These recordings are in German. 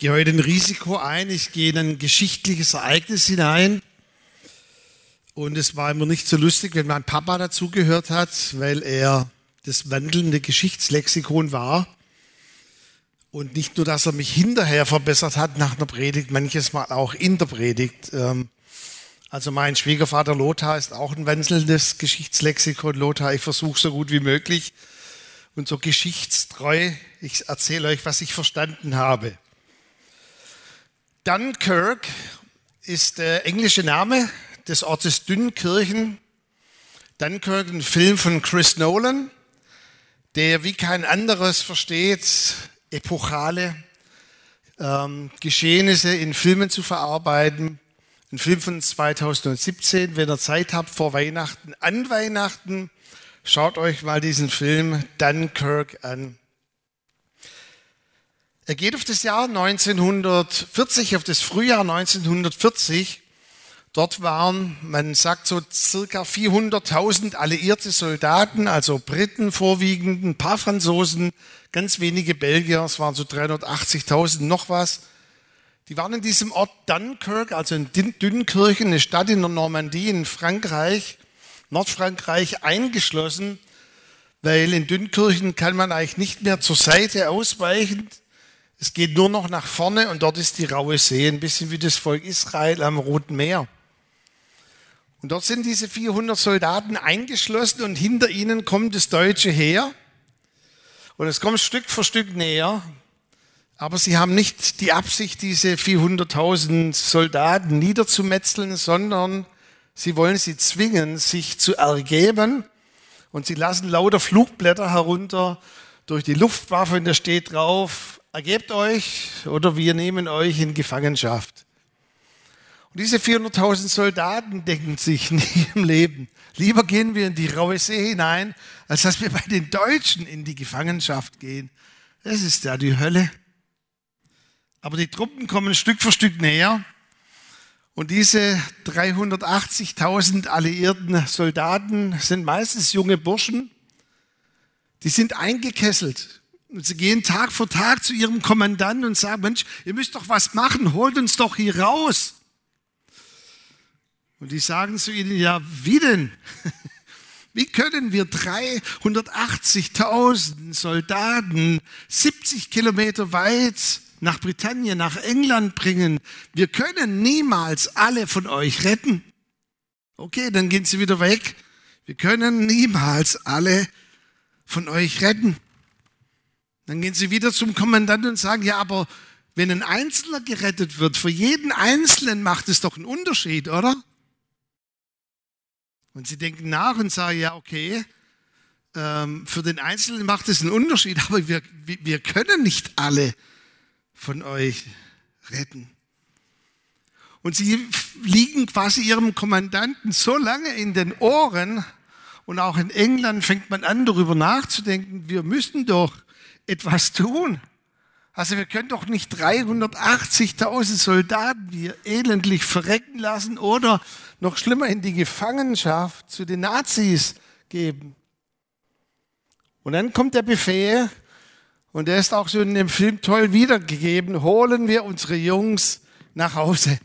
gehe heute ein Risiko ein, ich gehe in ein geschichtliches Ereignis hinein. Und es war immer nicht so lustig, wenn mein Papa dazugehört hat, weil er das wandelnde Geschichtslexikon war. Und nicht nur, dass er mich hinterher verbessert hat nach einer Predigt, manches Mal auch in der Predigt. Ähm, also mein Schwiegervater Lothar ist auch ein wandelndes Geschichtslexikon. Lothar, ich versuche so gut wie möglich und so geschichtstreu. Ich erzähle euch, was ich verstanden habe. Dunkirk ist der englische Name des Ortes Dünnkirchen. Dunkirk, ein Film von Chris Nolan, der wie kein anderes versteht, epochale ähm, Geschehnisse in Filmen zu verarbeiten. Ein Film von 2017, wenn ihr Zeit habt vor Weihnachten, an Weihnachten, schaut euch mal diesen Film Dunkirk an. Er geht auf das Jahr 1940, auf das Frühjahr 1940. Dort waren, man sagt so circa 400.000 alliierte Soldaten, also Briten vorwiegend, ein paar Franzosen, ganz wenige Belgier, es waren so 380.000 noch was. Die waren in diesem Ort Dunkirk, also in Dünnkirchen, eine Stadt in der Normandie in Frankreich, Nordfrankreich, eingeschlossen, weil in Dünnkirchen kann man eigentlich nicht mehr zur Seite ausweichen. Es geht nur noch nach vorne und dort ist die raue See, ein bisschen wie das Volk Israel am Roten Meer. Und dort sind diese 400 Soldaten eingeschlossen und hinter ihnen kommt das deutsche Heer. Und es kommt Stück für Stück näher. Aber sie haben nicht die Absicht, diese 400.000 Soldaten niederzumetzeln, sondern sie wollen sie zwingen, sich zu ergeben. Und sie lassen lauter Flugblätter herunter durch die Luftwaffe und da steht drauf, ergebt euch oder wir nehmen euch in Gefangenschaft. Und diese 400.000 Soldaten denken sich nie im Leben, lieber gehen wir in die raue See hinein, als dass wir bei den Deutschen in die Gefangenschaft gehen. Das ist ja die Hölle. Aber die Truppen kommen Stück für Stück näher. Und diese 380.000 alliierten Soldaten sind meistens junge Burschen. Die sind eingekesselt. Und sie gehen Tag für Tag zu ihrem Kommandanten und sagen, Mensch, ihr müsst doch was machen, holt uns doch hier raus. Und die sagen zu ihnen, ja, wie denn? Wie können wir 380.000 Soldaten 70 Kilometer weit nach Britannien, nach England bringen? Wir können niemals alle von euch retten. Okay, dann gehen sie wieder weg. Wir können niemals alle von euch retten. Dann gehen sie wieder zum Kommandanten und sagen, ja, aber wenn ein Einzelner gerettet wird, für jeden Einzelnen macht es doch einen Unterschied, oder? Und sie denken nach und sagen, ja, okay, ähm, für den Einzelnen macht es einen Unterschied, aber wir, wir können nicht alle von euch retten. Und sie liegen quasi ihrem Kommandanten so lange in den Ohren, und auch in England fängt man an, darüber nachzudenken, wir müssen doch etwas tun. Also wir können doch nicht 380.000 Soldaten wir elendlich verrecken lassen oder noch schlimmer in die Gefangenschaft zu den Nazis geben. Und dann kommt der Befehl, und der ist auch so in dem Film toll wiedergegeben, holen wir unsere Jungs nach Hause.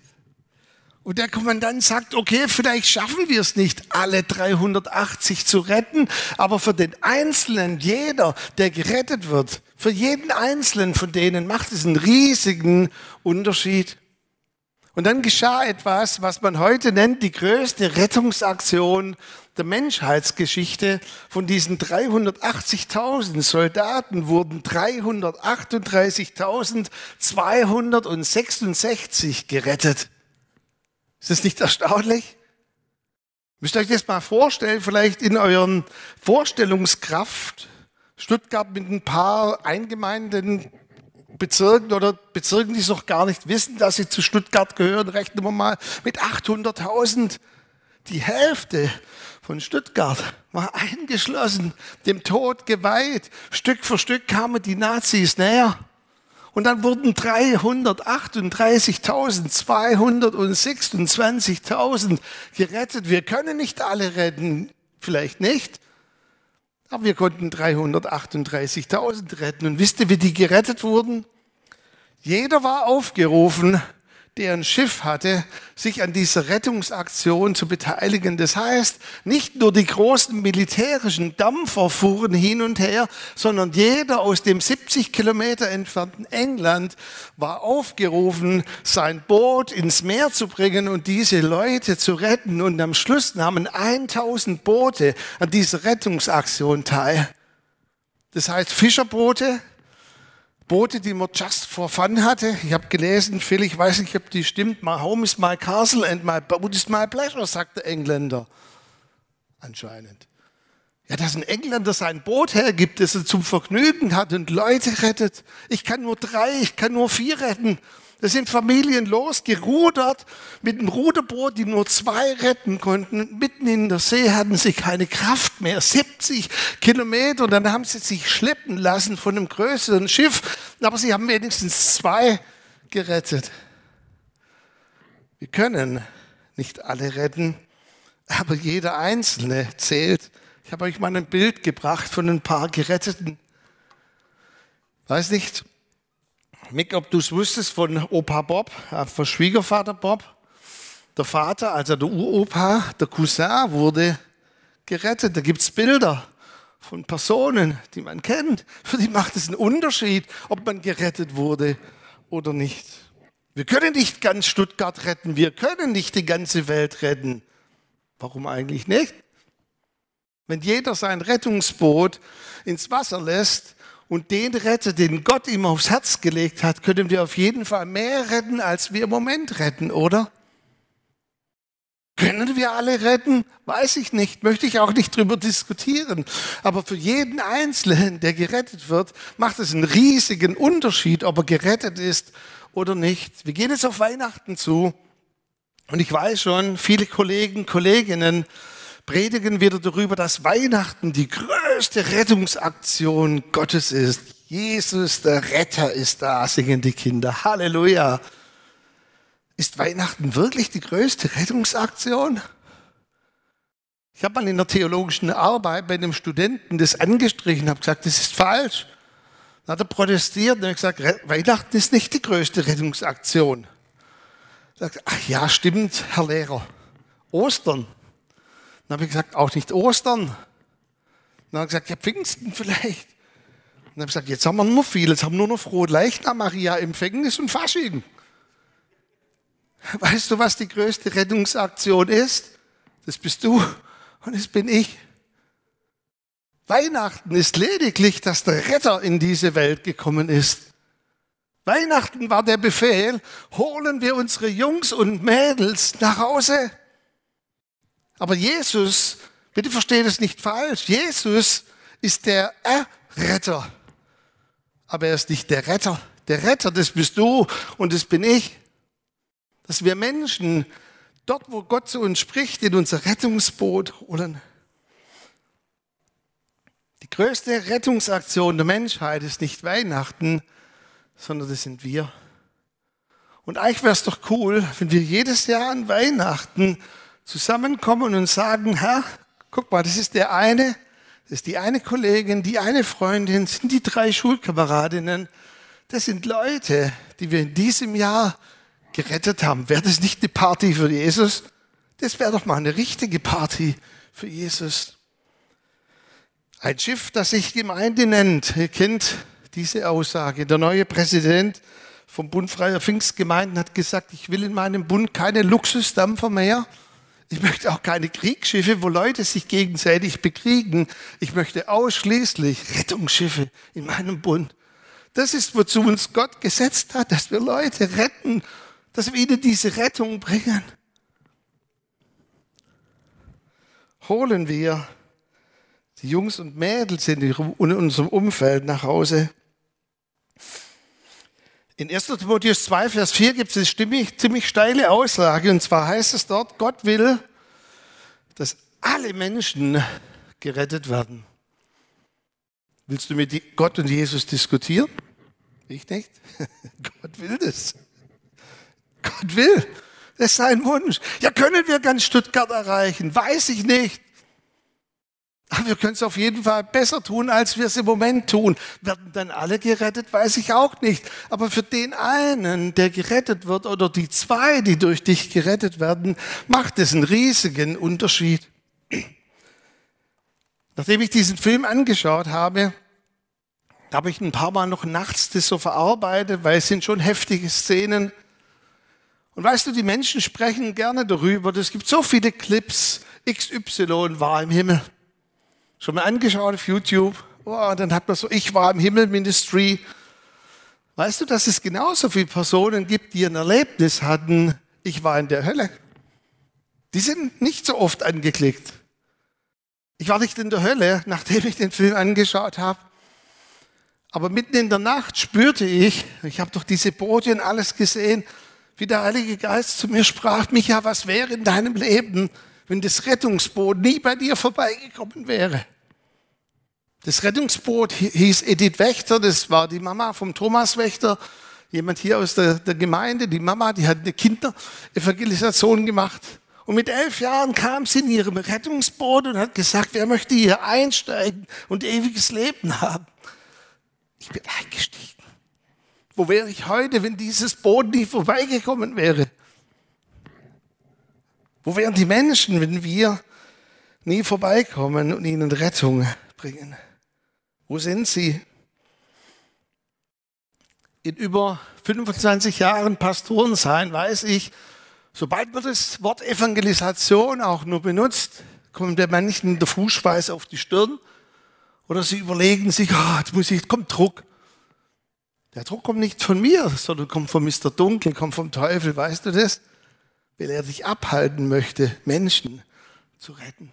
Und der Kommandant sagt, okay, vielleicht schaffen wir es nicht, alle 380 zu retten, aber für den Einzelnen, jeder, der gerettet wird, für jeden Einzelnen von denen macht es einen riesigen Unterschied. Und dann geschah etwas, was man heute nennt, die größte Rettungsaktion der Menschheitsgeschichte. Von diesen 380.000 Soldaten wurden 338.266 gerettet. Ist das nicht erstaunlich? Müsst ihr euch das mal vorstellen, vielleicht in euren Vorstellungskraft. Stuttgart mit ein paar eingemeindeten Bezirken oder Bezirken, die es noch gar nicht wissen, dass sie zu Stuttgart gehören, rechnen wir mal mit 800.000. Die Hälfte von Stuttgart war eingeschlossen, dem Tod geweiht. Stück für Stück kamen die Nazis näher. Und dann wurden 338.226.000 gerettet. Wir können nicht alle retten, vielleicht nicht. Aber wir konnten 338.000 retten. Und wisst ihr, wie die gerettet wurden? Jeder war aufgerufen, der ein Schiff hatte, sich an dieser Rettungsaktion zu beteiligen. Das heißt, nicht nur die großen militärischen Dampfer fuhren hin und her, sondern jeder aus dem 70 Kilometer entfernten England war aufgerufen, sein Boot ins Meer zu bringen und diese Leute zu retten. Und am Schluss nahmen 1000 Boote an dieser Rettungsaktion teil. Das heißt Fischerboote, Boote, die man just for fun hatte. Ich habe gelesen, Phil, ich weiß nicht, ob die stimmt. My home is my castle and my boat is my pleasure, sagt der Engländer. Anscheinend. Ja, dass ein Engländer sein Boot hergibt, das er zum Vergnügen hat und Leute rettet. Ich kann nur drei, ich kann nur vier retten. Da sind Familien losgerudert mit einem Ruderboot, die nur zwei retten konnten. Mitten in der See hatten sie keine Kraft mehr. 70 Kilometer. Dann haben sie sich schleppen lassen von einem größeren Schiff. Aber sie haben wenigstens zwei gerettet. Wir können nicht alle retten, aber jeder Einzelne zählt. Ich habe euch mal ein Bild gebracht von ein paar Geretteten. Weiß nicht, Mick, ob du es wusstest von Opa Bob, äh, von Schwiegervater Bob. Der Vater, also der Uropa, der Cousin wurde gerettet. Da gibt es Bilder von Personen, die man kennt. Für die macht es einen Unterschied, ob man gerettet wurde oder nicht. Wir können nicht ganz Stuttgart retten, wir können nicht die ganze Welt retten. Warum eigentlich nicht? Wenn jeder sein Rettungsboot ins Wasser lässt, und den rettet, den Gott ihm aufs Herz gelegt hat, können wir auf jeden Fall mehr retten, als wir im Moment retten, oder? Können wir alle retten? Weiß ich nicht, möchte ich auch nicht drüber diskutieren. Aber für jeden Einzelnen, der gerettet wird, macht es einen riesigen Unterschied, ob er gerettet ist oder nicht. Wir gehen jetzt auf Weihnachten zu und ich weiß schon, viele Kollegen, Kolleginnen predigen wieder darüber, dass Weihnachten die größte Rettungsaktion Gottes ist. Jesus, der Retter, ist da, singen die Kinder. Halleluja. Ist Weihnachten wirklich die größte Rettungsaktion? Ich habe mal in der theologischen Arbeit bei einem Studenten das angestrichen, habe gesagt, das ist falsch. Dann hat er protestiert und gesagt, Weihnachten ist nicht die größte Rettungsaktion. Sagt, ach ja, stimmt, Herr Lehrer. Ostern dann habe ich gesagt, auch nicht Ostern. Dann habe ich gesagt, ja, Pfingsten vielleicht. Dann habe ich gesagt, jetzt haben wir nur viel, jetzt haben wir nur noch frohe Leichnam, Maria, Empfängnis und Fasching. Weißt du, was die größte Rettungsaktion ist? Das bist du und das bin ich. Weihnachten ist lediglich, dass der Retter in diese Welt gekommen ist. Weihnachten war der Befehl, holen wir unsere Jungs und Mädels nach Hause. Aber Jesus, bitte versteht es nicht falsch, Jesus ist der Erretter. Aber er ist nicht der Retter. Der Retter, das bist du und das bin ich. Dass wir Menschen dort, wo Gott zu uns spricht, in unser Rettungsboot holen. Die größte Rettungsaktion der Menschheit ist nicht Weihnachten, sondern das sind wir. Und eigentlich wäre es doch cool, wenn wir jedes Jahr an Weihnachten zusammenkommen und sagen, Herr, guck mal, das ist der eine, das ist die eine Kollegin, die eine Freundin, sind die drei Schulkameradinnen. Das sind Leute, die wir in diesem Jahr gerettet haben. Wäre das nicht eine Party für Jesus? Das wäre doch mal eine richtige Party für Jesus. Ein Schiff, das sich Gemeinde nennt. Ihr kennt diese Aussage. Der neue Präsident vom Bund Freier Pfingstgemeinden hat gesagt, ich will in meinem Bund keine Luxusdampfer mehr, ich möchte auch keine Kriegsschiffe, wo Leute sich gegenseitig bekriegen. Ich möchte ausschließlich Rettungsschiffe in meinem Bund. Das ist, wozu uns Gott gesetzt hat, dass wir Leute retten, dass wir ihnen diese Rettung bringen. Holen wir die Jungs und Mädels in unserem Umfeld nach Hause. In 1. Timotheus 2, Vers 4 gibt es eine ziemlich, ziemlich steile Aussage, und zwar heißt es dort, Gott will, dass alle Menschen gerettet werden. Willst du mit Gott und Jesus diskutieren? Ich nicht. Gott will das. Gott will. Das ist sein Wunsch. Ja, können wir ganz Stuttgart erreichen? Weiß ich nicht. Aber wir können es auf jeden Fall besser tun, als wir es im Moment tun. Werden dann alle gerettet, weiß ich auch nicht. Aber für den einen, der gerettet wird, oder die zwei, die durch dich gerettet werden, macht es einen riesigen Unterschied. Nachdem ich diesen Film angeschaut habe, habe ich ein paar Mal noch nachts das so verarbeitet, weil es sind schon heftige Szenen. Und weißt du, die Menschen sprechen gerne darüber. Es gibt so viele Clips. XY war im Himmel. Schon mal angeschaut auf YouTube. Oh, dann hat man so, ich war im Himmel Ministry. Weißt du, dass es genauso viele Personen gibt, die ein Erlebnis hatten, ich war in der Hölle. Die sind nicht so oft angeklickt. Ich war nicht in der Hölle, nachdem ich den Film angeschaut habe. Aber mitten in der Nacht spürte ich, ich habe doch diese Podien alles gesehen, wie der Heilige Geist zu mir sprach, Micha, was wäre in deinem Leben, wenn das Rettungsboot nie bei dir vorbeigekommen wäre? Das Rettungsboot hieß Edith Wächter, das war die Mama vom Thomas Wächter, jemand hier aus der, der Gemeinde, die Mama, die hat eine Kinderevangelisation gemacht. Und mit elf Jahren kam sie in ihrem Rettungsboot und hat gesagt, wer möchte hier einsteigen und ewiges Leben haben? Ich bin eingestiegen. Wo wäre ich heute, wenn dieses Boot nie vorbeigekommen wäre? Wo wären die Menschen, wenn wir nie vorbeikommen und ihnen Rettung bringen? Wo sind sie? In über 25 Jahren Pastoren sein, weiß ich, sobald man das Wort Evangelisation auch nur benutzt, kommt der manchen der Fußschweiß auf die Stirn oder sie überlegen sich, oh, jetzt muss ich, kommt Druck. Der Druck kommt nicht von mir, sondern kommt von Mr. Dunkel, kommt vom Teufel, weißt du das? Weil er dich abhalten möchte, Menschen zu retten.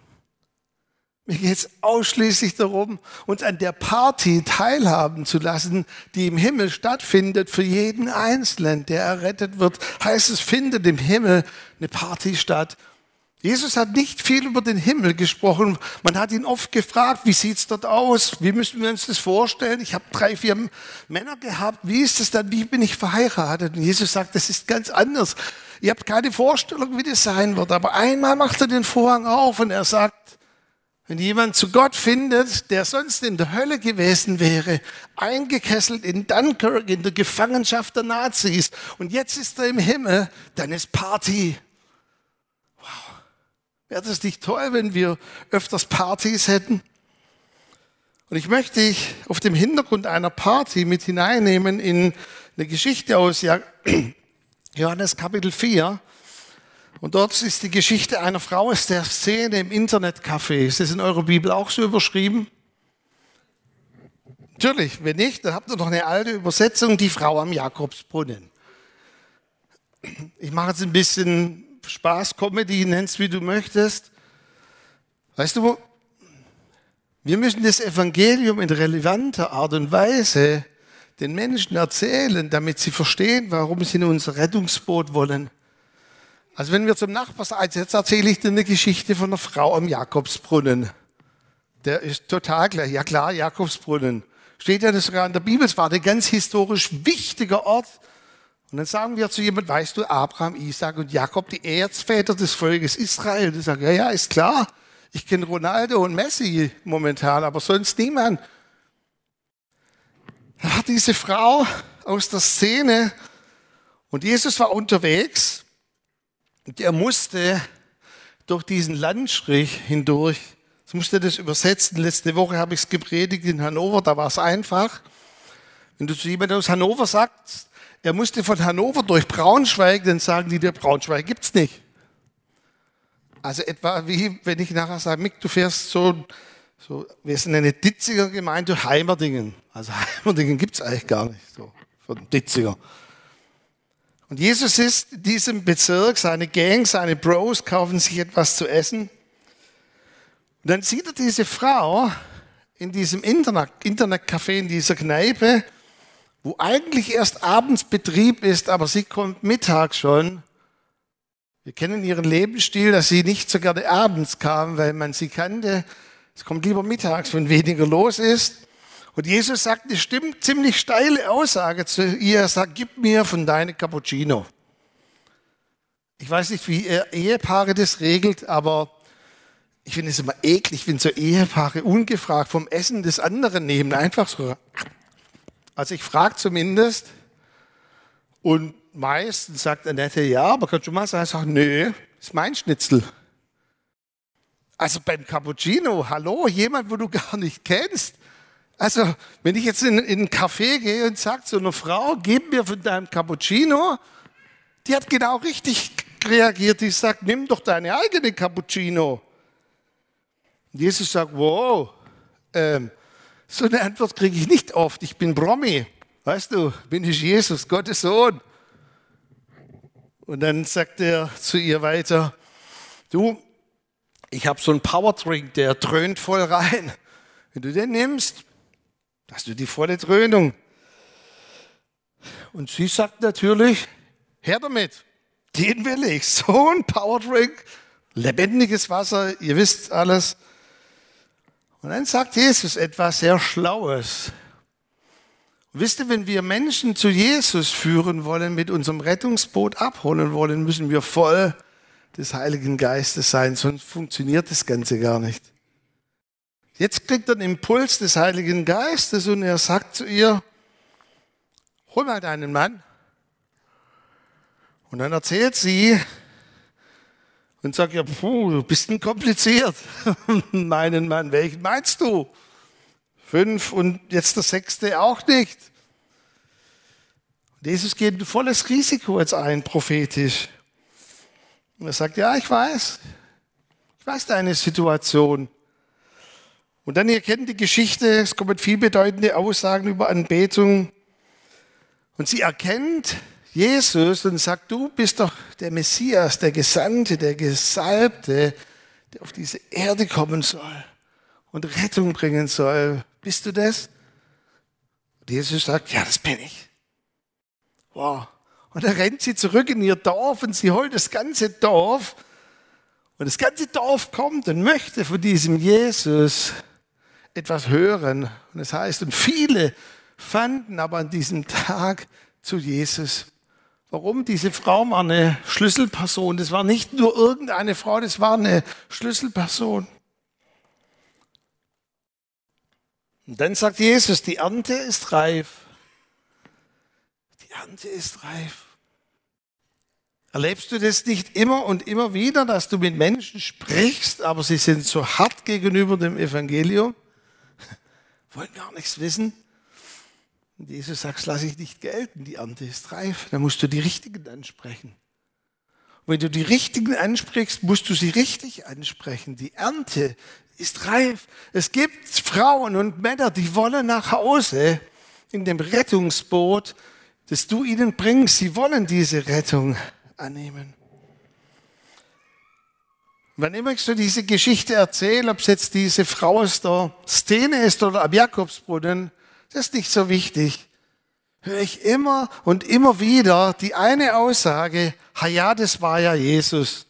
Mir geht es ausschließlich darum, uns an der Party teilhaben zu lassen, die im Himmel stattfindet für jeden Einzelnen, der errettet wird. Heißt es, findet im Himmel eine Party statt Jesus hat nicht viel über den Himmel gesprochen. Man hat ihn oft gefragt, wie sieht's dort aus? Wie müssen wir uns das vorstellen? Ich habe drei, vier Männer gehabt. Wie ist es dann? Wie bin ich verheiratet? Und Jesus sagt, das ist ganz anders. Ihr habt keine Vorstellung, wie das sein wird. Aber einmal macht er den Vorhang auf und er sagt, wenn jemand zu Gott findet, der sonst in der Hölle gewesen wäre, eingekesselt in Dunkirk, in der Gefangenschaft der Nazis, und jetzt ist er im Himmel, dann ist Party. Wäre das nicht toll, wenn wir öfters Partys hätten? Und ich möchte dich auf dem Hintergrund einer Party mit hineinnehmen in eine Geschichte aus Johannes Kapitel 4. Und dort ist die Geschichte einer Frau aus der Szene im Internetcafé. Ist das in eurer Bibel auch so überschrieben? Natürlich, wenn nicht, dann habt ihr noch eine alte Übersetzung, die Frau am Jakobsbrunnen. Ich mache jetzt ein bisschen Spaß, Comedy, nennst wie du möchtest. Weißt du, wir müssen das Evangelium in relevanter Art und Weise den Menschen erzählen, damit sie verstehen, warum sie in unser Rettungsboot wollen. Also wenn wir zum Nachbar sagen, jetzt erzähle ich dir eine Geschichte von einer Frau am Jakobsbrunnen. Der ist total klar. Ja klar, Jakobsbrunnen. Steht ja das sogar in der Bibel. Es war ein ganz historisch wichtiger Ort und dann sagen wir zu jemandem, weißt du, Abraham, Isaac und Jakob, die Erzväter des Volkes Israel. Die sagen, ja, ja, ist klar. Ich kenne Ronaldo und Messi momentan, aber sonst niemand. Da hat diese Frau aus der Szene und Jesus war unterwegs und er musste durch diesen Landstrich hindurch, ich musste das übersetzen. Letzte Woche habe ich es gepredigt in Hannover, da war es einfach. Wenn du zu jemandem aus Hannover sagst, er musste von Hannover durch Braunschweig, dann sagen die, der Braunschweig gibt's nicht. Also etwa wie, wenn ich nachher sage, Mick, du fährst so, so wir sind eine Ditziger Gemeinde, Heimerdingen. Also Heimerdingen gibt's eigentlich gar nicht, so, von Ditziger. Und Jesus ist in diesem Bezirk, seine Gang, seine Bros kaufen sich etwas zu essen. Und dann sieht er diese Frau in diesem Internet, Internetcafé, in dieser Kneipe, wo eigentlich erst abends Betrieb ist, aber sie kommt mittags schon. Wir kennen ihren Lebensstil, dass sie nicht so gerne abends kam, weil man sie kannte. Es kommt lieber mittags, wenn weniger los ist. Und Jesus sagt eine stimmt, ziemlich steile Aussage zu ihr. Er sagt, gib mir von deinem Cappuccino. Ich weiß nicht, wie Ehepaare das regelt, aber Ich finde es immer eklig, wenn so Ehepaare ungefragt vom Essen des anderen nehmen. Einfach so. Also ich frage zumindest. Und meistens sagt Annette, ja, aber kannst du mal sagen, sag, nö, ist mein Schnitzel. Also beim Cappuccino, hallo, jemand, wo du gar nicht kennst. Also, wenn ich jetzt in, in einen Café gehe und sage zu einer Frau, gib mir von deinem Cappuccino, die hat genau richtig reagiert. Die sagt, nimm doch deine eigene Cappuccino. Und Jesus sagt, wow, ähm, so eine Antwort kriege ich nicht oft. Ich bin Promi. Weißt du, bin ich Jesus, Gottes Sohn. Und dann sagt er zu ihr weiter, du, ich habe so einen Powerdrink, der dröhnt voll rein. Wenn du den nimmst, hast du die volle Dröhnung. Und sie sagt natürlich, her damit, den will ich. So ein Powerdrink, lebendiges Wasser, ihr wisst alles. Und dann sagt Jesus etwas sehr Schlaues. wisst ihr, wenn wir Menschen zu Jesus führen wollen, mit unserem Rettungsboot abholen wollen, müssen wir voll des Heiligen Geistes sein, sonst funktioniert das Ganze gar nicht. Jetzt kriegt er den Impuls des Heiligen Geistes und er sagt zu ihr, hol mal deinen Mann. Und dann erzählt sie und sagt, ja, puh, du bist ein kompliziert. Meinen Mann, welchen meinst du? Fünf und jetzt der sechste auch nicht. Und Jesus geht ein volles Risiko jetzt ein, prophetisch. Und er sagt, ja, ich weiß. Ich weiß deine Situation. Und dann, ihr kennt die Geschichte, es kommen viel bedeutende Aussagen über Anbetung. Und sie erkennt Jesus und sagt, du bist doch der Messias, der Gesandte, der Gesalbte, der auf diese Erde kommen soll und Rettung bringen soll. Bist du das? Und Jesus sagt, ja, das bin ich. Wow. Und dann rennt sie zurück in ihr Dorf und sie holt das ganze Dorf. Und das ganze Dorf kommt und möchte von diesem Jesus etwas hören. Und das heißt, und viele fanden aber an diesem Tag zu Jesus. Warum? Diese Frau war eine Schlüsselperson. Das war nicht nur irgendeine Frau, das war eine Schlüsselperson. Und dann sagt Jesus, die Ernte ist reif. Ernte ist reif. Erlebst du das nicht immer und immer wieder, dass du mit Menschen sprichst, aber sie sind so hart gegenüber dem Evangelium, wollen gar nichts wissen? Und Jesus sagt, lass ich nicht gelten, die Ernte ist reif. Dann musst du die Richtigen ansprechen. Und wenn du die Richtigen ansprichst, musst du sie richtig ansprechen. Die Ernte ist reif. Es gibt Frauen und Männer, die wollen nach Hause in dem Rettungsboot, das du ihnen bringst. Sie wollen diese Rettung annehmen. Wann immer ich so diese Geschichte erzähle, ob es jetzt diese Frau aus der Szene ist oder am Jakobsbrunnen, das ist nicht so wichtig. Höre ich immer und immer wieder die eine Aussage, ja, das war ja Jesus.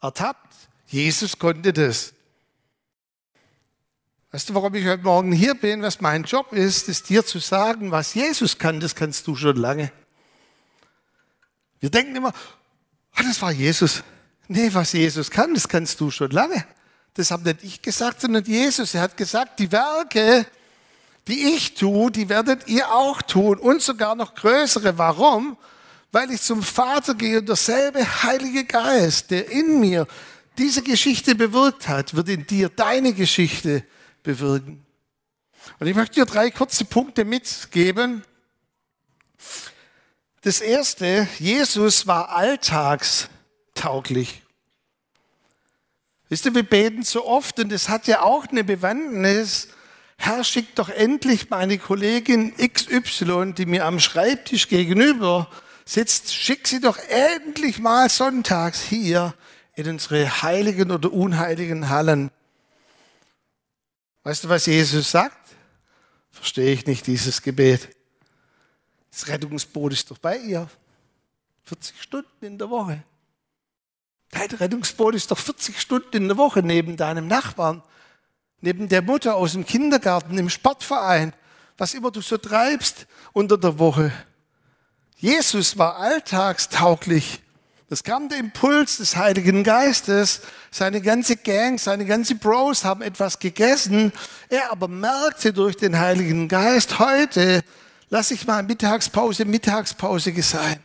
Ertappt. Jesus konnte das. Weißt du, warum ich heute Morgen hier bin, was mein Job ist, ist dir zu sagen, was Jesus kann, das kannst du schon lange. Wir denken immer, oh, das war Jesus. Nee, was Jesus kann, das kannst du schon lange. Das habe nicht ich gesagt, sondern Jesus. Er hat gesagt, die Werke, die ich tue, die werdet ihr auch tun und sogar noch größere. Warum? Weil ich zum Vater gehe und derselbe Heilige Geist, der in mir diese Geschichte bewirkt hat, wird in dir deine Geschichte bewirken. Und ich möchte dir drei kurze Punkte mitgeben, das erste, Jesus war alltagstauglich. Wisst ihr, wir beten so oft und es hat ja auch eine Bewandtnis. Herr, schick doch endlich meine Kollegin XY, die mir am Schreibtisch gegenüber sitzt, schick sie doch endlich mal sonntags hier in unsere heiligen oder unheiligen Hallen. Weißt du, was Jesus sagt? Verstehe ich nicht dieses Gebet. Das Rettungsboot ist doch bei ihr. 40 Stunden in der Woche. Dein Rettungsboot ist doch 40 Stunden in der Woche neben deinem Nachbarn, neben der Mutter aus dem Kindergarten, im Sportverein, was immer du so treibst unter der Woche. Jesus war alltagstauglich Das kam der Impuls des Heiligen Geistes. Seine ganze Gang, seine ganze Bros haben etwas gegessen. Er aber merkte durch den Heiligen Geist, heute lasse ich mal Mittagspause, Mittagspause sein.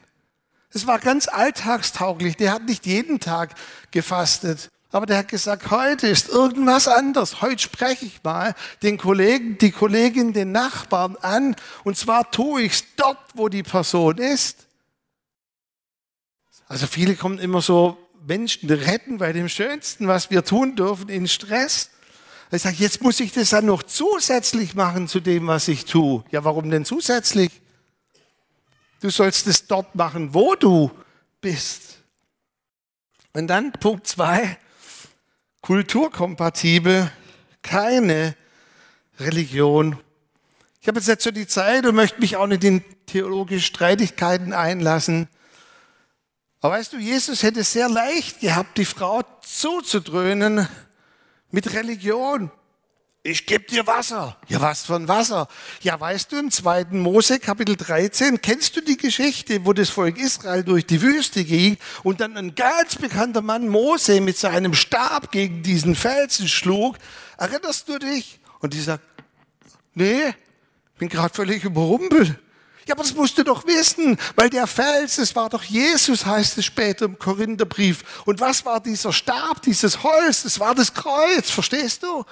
Es war ganz alltagstauglich. Der hat nicht jeden Tag gefastet. Aber der hat gesagt, heute ist irgendwas anders. Heute spreche ich mal den Kollegen, die Kollegin, den Nachbarn an. Und zwar tue ich es dort, wo die Person ist. Also viele kommen immer so Menschen retten bei dem Schönsten, was wir tun dürfen, in Stress. Ich sage, jetzt muss ich das dann noch zusätzlich machen zu dem, was ich tue. Ja, warum denn zusätzlich? Du sollst es dort machen, wo du bist. Und dann Punkt zwei, kulturkompatibel, keine Religion. Ich habe jetzt so die Zeit und möchte mich auch nicht in theologische Streitigkeiten einlassen. Aber weißt du, Jesus hätte sehr leicht gehabt, die Frau zuzudröhnen mit Religion. Ich gebe dir Wasser. Ja, was ein Wasser? Ja, weißt du, im zweiten Mose, Kapitel 13, kennst du die Geschichte, wo das Volk Israel durch die Wüste ging und dann ein ganz bekannter Mann Mose mit seinem Stab gegen diesen Felsen schlug? Erinnerst du dich? Und die sagt, nee, bin gerade völlig überrumpelt. Ja, aber das musst du doch wissen, weil der Fels, es war doch Jesus, heißt es später im Korintherbrief. Und was war dieser Stab, dieses Holz? Das war das Kreuz, verstehst du?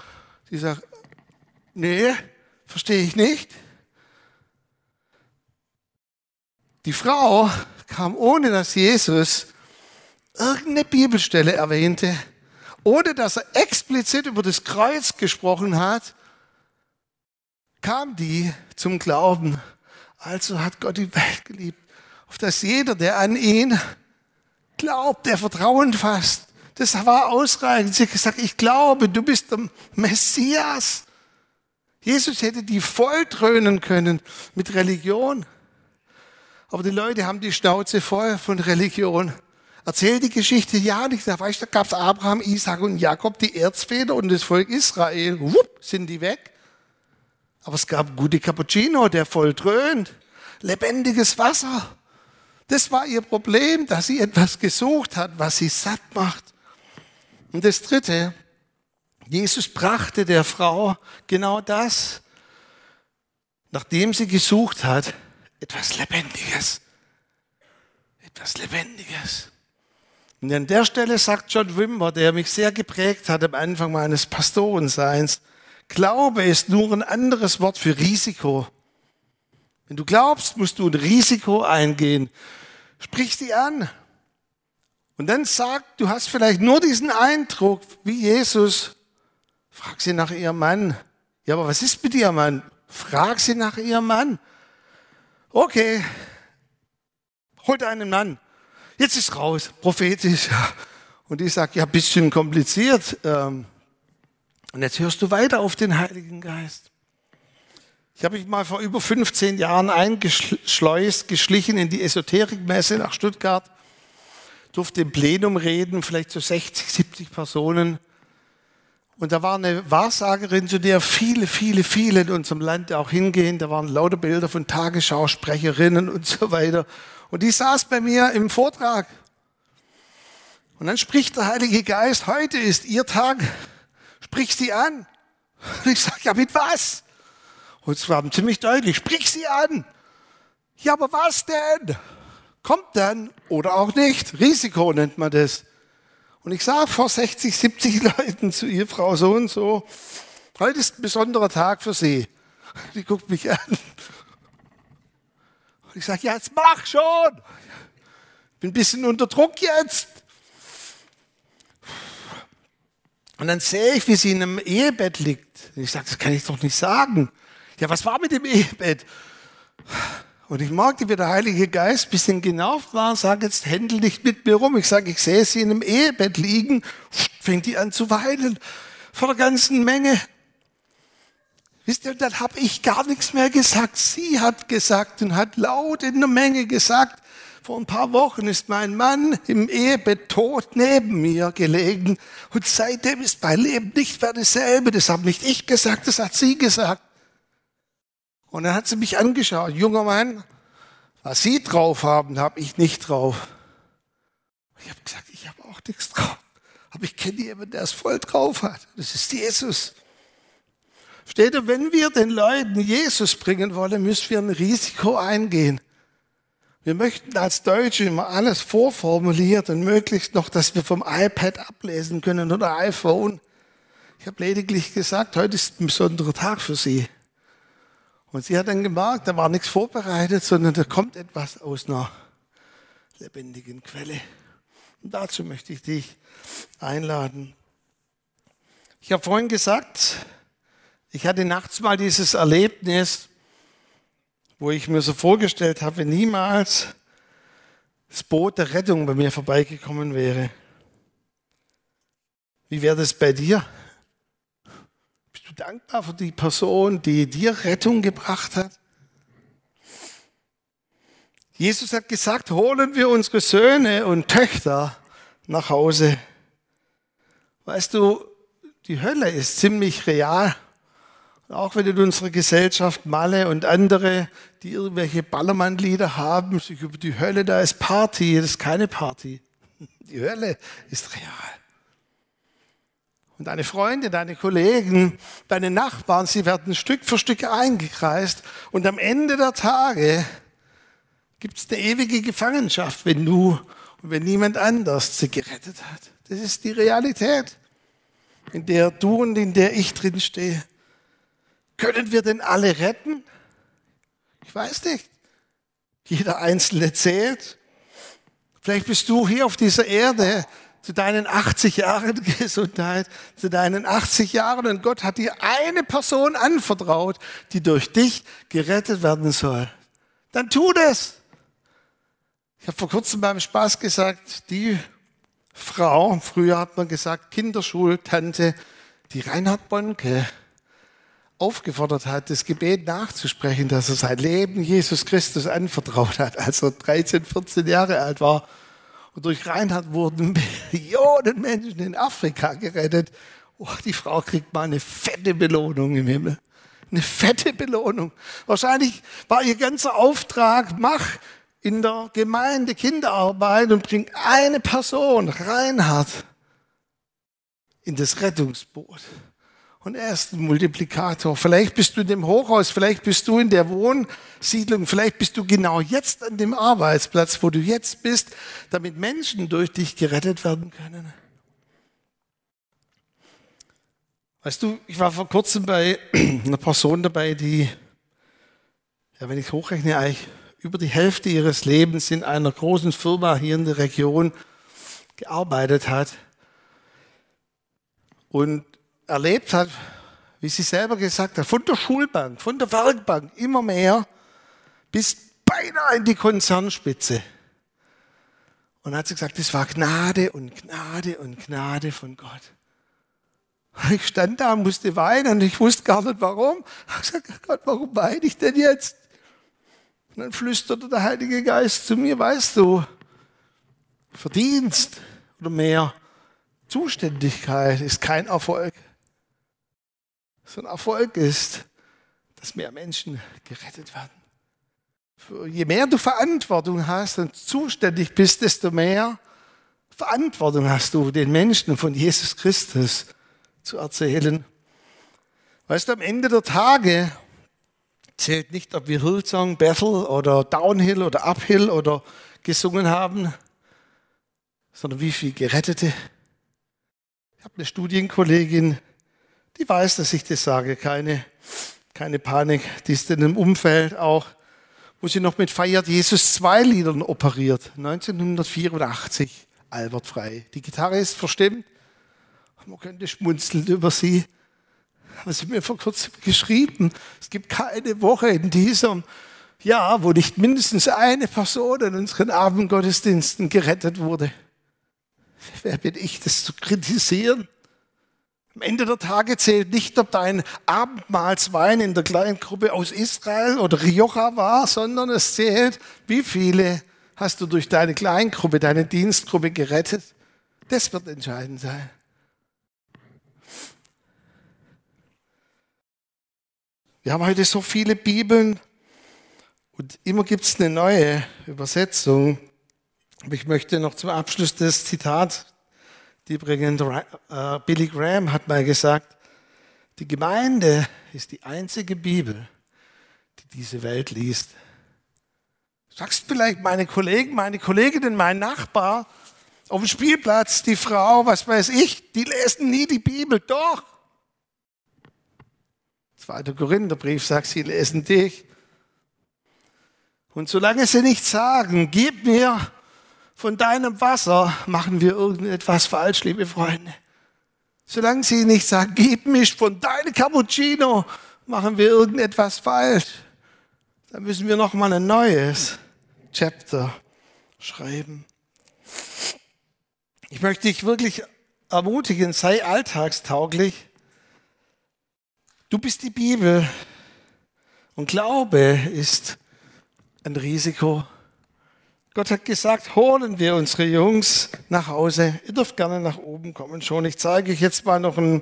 Sie sagt, nee, verstehe ich nicht. Die Frau kam, ohne dass Jesus irgendeine Bibelstelle erwähnte, ohne dass er explizit über das Kreuz gesprochen hat, kam die zum Glauben also hat Gott die Welt geliebt, auf dass jeder, der an ihn glaubt, der Vertrauen fasst. Das war ausreichend. Sie hat gesagt, ich glaube, du bist der Messias. Jesus hätte die volltrönen können mit Religion. Aber die Leute haben die Schnauze voll von Religion. Erzähl die Geschichte ja nicht. Da weißt da gab es Abraham, Isaac und Jakob, die Erzväter und das Volk Israel. Wupp, sind die weg. Aber es gab gute Cappuccino, der voll dröhnt. Lebendiges Wasser. Das war ihr Problem, dass sie etwas gesucht hat, was sie satt macht. Und das Dritte, Jesus brachte der Frau genau das, nachdem sie gesucht hat, etwas Lebendiges. Etwas Lebendiges. Und an der Stelle sagt John Wimber, der mich sehr geprägt hat am Anfang meines Pastorenseins, Glaube ist nur ein anderes Wort für Risiko. Wenn du glaubst, musst du ein Risiko eingehen. Sprich sie an. Und dann sag, du hast vielleicht nur diesen Eindruck, wie Jesus. Frag sie nach ihrem Mann. Ja, aber was ist mit ihrem Mann? Frag sie nach ihrem Mann. Okay, holt einen Mann. Jetzt ist raus, prophetisch. Und ich sage, ja, bisschen kompliziert. Ähm, und jetzt hörst du weiter auf den Heiligen Geist. Ich habe mich mal vor über 15 Jahren eingeschleust, geschlichen in die Esoterikmesse nach Stuttgart, durfte im Plenum reden, vielleicht so 60, 70 Personen. Und da war eine Wahrsagerin, zu der viele, viele, viele in unserem Land auch hingehen. Da waren lauter Bilder von Tagesschausprecherinnen und so weiter. Und die saß bei mir im Vortrag. Und dann spricht der Heilige Geist, heute ist Ihr Tag sprich sie an. Und ich sage, ja, mit was? Und es war ziemlich deutlich, sprich sie an. Ja, aber was denn? Kommt dann oder auch nicht. Risiko nennt man das. Und ich sage vor 60, 70 Leuten zu ihr, Frau so und so, heute ist ein besonderer Tag für Sie. Die guckt mich an. Und ich sage, ja, jetzt mach schon. Ich bin ein bisschen unter Druck jetzt. Und dann sehe ich, wie sie in einem Ehebett liegt. Und ich sage, das kann ich doch nicht sagen. Ja, was war mit dem Ehebett? Und ich merkte, wie der Heilige Geist ein bisschen genau war, sage jetzt, händel nicht mit mir rum. Ich sage, ich sehe sie in einem Ehebett liegen, fängt die an zu weinen vor der ganzen Menge. Wisst ihr, dann habe ich gar nichts mehr gesagt. Sie hat gesagt und hat laut in der Menge gesagt, vor ein paar Wochen ist mein Mann im Ehebett tot neben mir gelegen und seitdem ist mein Leben nicht mehr dasselbe. Das habe nicht ich gesagt, das hat sie gesagt. Und dann hat sie mich angeschaut, junger Mann, was Sie drauf haben, habe ich nicht drauf. Ich habe gesagt, ich habe auch nichts drauf. Aber ich kenne jemanden, der es voll drauf hat. Das ist Jesus. Steht wenn wir den Leuten Jesus bringen wollen, müssen wir ein Risiko eingehen. Wir möchten als Deutsche immer alles vorformuliert und möglichst noch, dass wir vom iPad ablesen können oder iPhone. Ich habe lediglich gesagt, heute ist ein besonderer Tag für Sie. Und sie hat dann gemerkt, da war nichts vorbereitet, sondern da kommt etwas aus einer lebendigen Quelle. Und dazu möchte ich dich einladen. Ich habe vorhin gesagt, ich hatte nachts mal dieses Erlebnis, wo ich mir so vorgestellt habe, niemals das Boot der Rettung bei mir vorbeigekommen wäre. Wie wäre das bei dir? Bist du dankbar für die Person, die dir Rettung gebracht hat? Jesus hat gesagt, holen wir unsere Söhne und Töchter nach Hause. Weißt du, die Hölle ist ziemlich real. Auch wenn in unserer Gesellschaft Malle und andere, die irgendwelche Ballermann-Lieder haben, sich über die Hölle, da ist Party, das ist keine Party. Die Hölle ist real. Und deine Freunde, deine Kollegen, deine Nachbarn, sie werden Stück für Stück eingekreist. Und am Ende der Tage gibt es eine ewige Gefangenschaft, wenn du und wenn niemand anders sie gerettet hat. Das ist die Realität, in der du und in der ich drin stehe. Können wir denn alle retten? Ich weiß nicht. Jeder Einzelne zählt. Vielleicht bist du hier auf dieser Erde zu deinen 80 Jahren Gesundheit, zu deinen 80 Jahren und Gott hat dir eine Person anvertraut, die durch dich gerettet werden soll. Dann tu das. Ich habe vor kurzem beim Spaß gesagt, die Frau, früher hat man gesagt Kinderschultante, die Reinhard Bonke, aufgefordert hat, das Gebet nachzusprechen, dass er sein Leben Jesus Christus anvertraut hat, als er 13, 14 Jahre alt war. Und durch Reinhard wurden Millionen Menschen in Afrika gerettet. Oh, die Frau kriegt mal eine fette Belohnung im Himmel. Eine fette Belohnung. Wahrscheinlich war ihr ganzer Auftrag, mach in der Gemeinde Kinderarbeit und bring eine Person, Reinhard, in das Rettungsboot. Und er ist ein Multiplikator. Vielleicht bist du in dem Hochhaus, vielleicht bist du in der Wohnsiedlung, vielleicht bist du genau jetzt an dem Arbeitsplatz, wo du jetzt bist, damit Menschen durch dich gerettet werden können. Weißt du, ich war vor kurzem bei einer Person dabei, die, ja, wenn ich hochrechne, eigentlich über die Hälfte ihres Lebens in einer großen Firma hier in der Region gearbeitet hat. Und erlebt hat, wie sie selber gesagt hat, von der Schulbank, von der Werkbank immer mehr bis beinahe in die Konzernspitze. Und hat sie gesagt, das war Gnade und Gnade und Gnade von Gott. Ich stand da und musste weinen und ich wusste gar nicht warum. Ich habe gesagt, Gott, warum weine ich denn jetzt? Und dann flüsterte der Heilige Geist zu mir, weißt du, Verdienst oder mehr Zuständigkeit ist kein Erfolg so ein Erfolg ist, dass mehr Menschen gerettet werden. Je mehr du Verantwortung hast und zuständig bist, desto mehr Verantwortung hast du, den Menschen von Jesus Christus zu erzählen. Weißt du, am Ende der Tage zählt nicht, ob wir Hillsong, Bethel oder Downhill oder Uphill oder gesungen haben, sondern wie viel Gerettete. Ich habe eine Studienkollegin, die weiß, dass ich das sage. Keine, keine Panik. Die ist in einem Umfeld auch, wo sie noch mit Feiert Jesus zwei Liedern operiert. 1984, Albert Frei. Die Gitarre ist verstimmt. Man könnte schmunzeln über sie. Aber sie mir vor kurzem geschrieben, es gibt keine Woche in diesem Jahr, wo nicht mindestens eine Person in unseren Abendgottesdiensten gerettet wurde. Wer bin ich, das zu kritisieren? Am Ende der Tage zählt nicht, ob dein Abendmahlswein in der kleinen Gruppe aus Israel oder Rioja war, sondern es zählt, wie viele hast du durch deine Kleingruppe, deine Dienstgruppe gerettet. Das wird entscheidend sein. Wir haben heute so viele Bibeln und immer gibt es eine neue Übersetzung. Aber ich möchte noch zum Abschluss das Zitat, die bringen, äh, Billy Graham hat mal gesagt, die Gemeinde ist die einzige Bibel, die diese Welt liest. Sagst vielleicht meine Kollegen, meine Kolleginnen, mein Nachbar auf dem Spielplatz, die Frau, was weiß ich, die lesen nie die Bibel. Doch. Zweiter Korintherbrief sagt, sie lesen dich. Und solange sie nicht sagen, gib mir von deinem Wasser, machen wir irgendetwas falsch, liebe Freunde. Solange sie nicht sagen, gib mich von deinem Cappuccino, machen wir irgendetwas falsch. Dann müssen wir noch mal ein neues Chapter schreiben. Ich möchte dich wirklich ermutigen, sei alltagstauglich. Du bist die Bibel und Glaube ist ein Risiko. Gott hat gesagt, holen wir unsere Jungs nach Hause. Ihr dürft gerne nach oben kommen schon. Ich zeige euch jetzt mal noch ein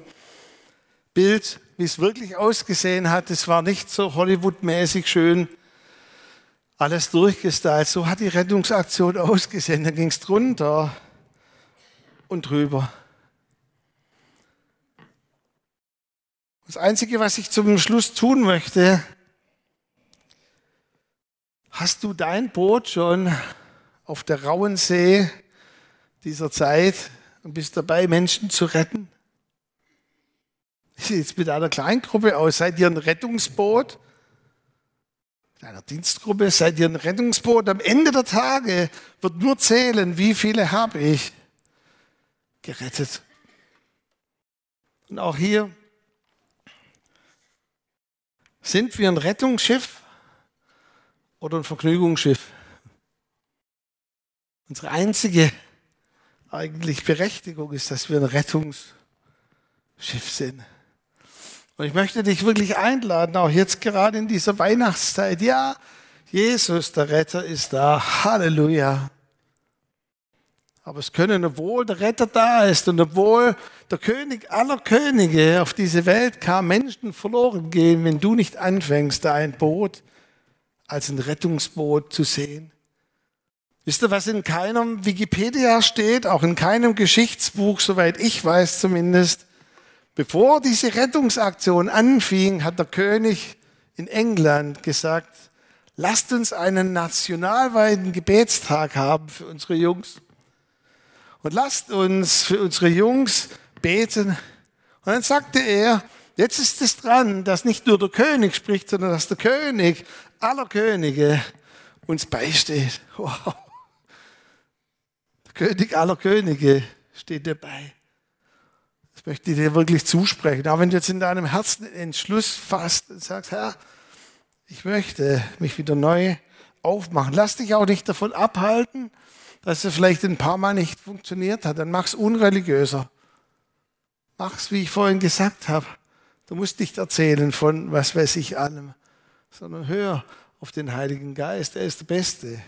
Bild, wie es wirklich ausgesehen hat. Es war nicht so Hollywood-mäßig schön, alles durchgestylt. So hat die Rettungsaktion ausgesehen. Da ging es drunter und drüber. Das Einzige, was ich zum Schluss tun möchte, hast du dein Boot schon auf der rauen See dieser Zeit und bist dabei, Menschen zu retten? Wie mit einer Kleingruppe aus? Seid ihr ein Rettungsboot? Mit einer Dienstgruppe? Seid ihr ein Rettungsboot? Am Ende der Tage wird nur zählen, wie viele habe ich gerettet. Und auch hier sind wir ein Rettungsschiff oder ein Vergnügungsschiff. Unsere einzige eigentlich Berechtigung ist, dass wir ein Rettungsschiff sind. Und ich möchte dich wirklich einladen, auch jetzt gerade in dieser Weihnachtszeit. Ja, Jesus, der Retter, ist da. Halleluja. Aber es können, obwohl der Retter da ist und obwohl der König aller Könige auf diese Welt kam, Menschen verloren gehen, wenn du nicht anfängst, da ein Boot als ein Rettungsboot zu sehen. Wisst ihr, was in keinem Wikipedia steht, auch in keinem Geschichtsbuch, soweit ich weiß zumindest? Bevor diese Rettungsaktion anfing, hat der König in England gesagt, lasst uns einen nationalweiten Gebetstag haben für unsere Jungs. Und lasst uns für unsere Jungs beten. Und dann sagte er, jetzt ist es dran, dass nicht nur der König spricht, sondern dass der König aller Könige uns beisteht. Wow. König aller Könige steht dabei. Das möchte ich dir wirklich zusprechen. Auch wenn du jetzt in deinem Herzen den Entschluss fasst und sagst, Herr, ich möchte mich wieder neu aufmachen. Lass dich auch nicht davon abhalten, dass es vielleicht ein paar Mal nicht funktioniert hat, dann mach's unreligiöser. Mach's, wie ich vorhin gesagt habe. Du musst nicht erzählen von was weiß ich allem, sondern hör auf den Heiligen Geist. Er ist der Beste.